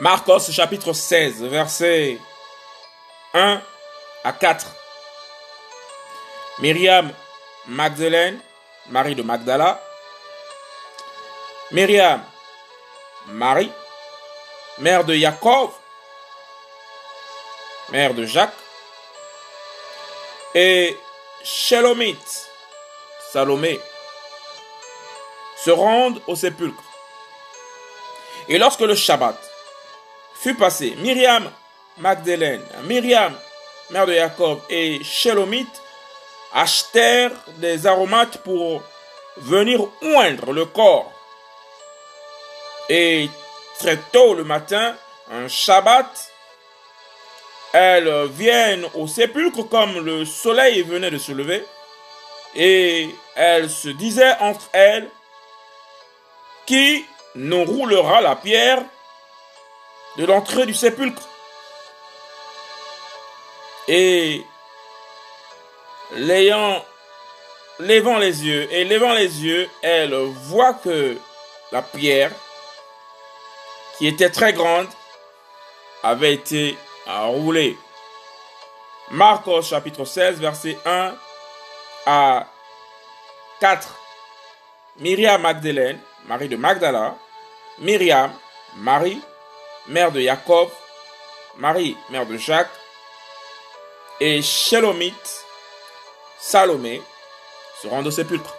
Marcos chapitre 16, versets 1 à 4. Myriam Magdalène, Marie de Magdala. Myriam, Marie, mère de Jacob, mère de Jacques. Et Shelomite, Salomé, se rendent au sépulcre. Et lorsque le Shabbat fut passé, Myriam Magdalène, Myriam, mère de Jacob, et Shelomite achetèrent des aromates pour venir oindre le corps. Et très tôt le matin, un Shabbat, elles viennent au sépulcre comme le soleil venait de se lever, et elles se disaient entre elles, qui nous roulera la pierre de l'entrée du sépulcre Et l'ayant, levant les yeux, et levant les yeux, elle voit que la pierre, qui était très grande, avait été roulée. Marcos chapitre 16, verset 1 à 4. Myriam Magdalène, Marie de Magdala, Myriam, Marie, mère de Jacob, Marie, mère de Jacques, et Shelomite, Salomé, se rendent au sépulcre.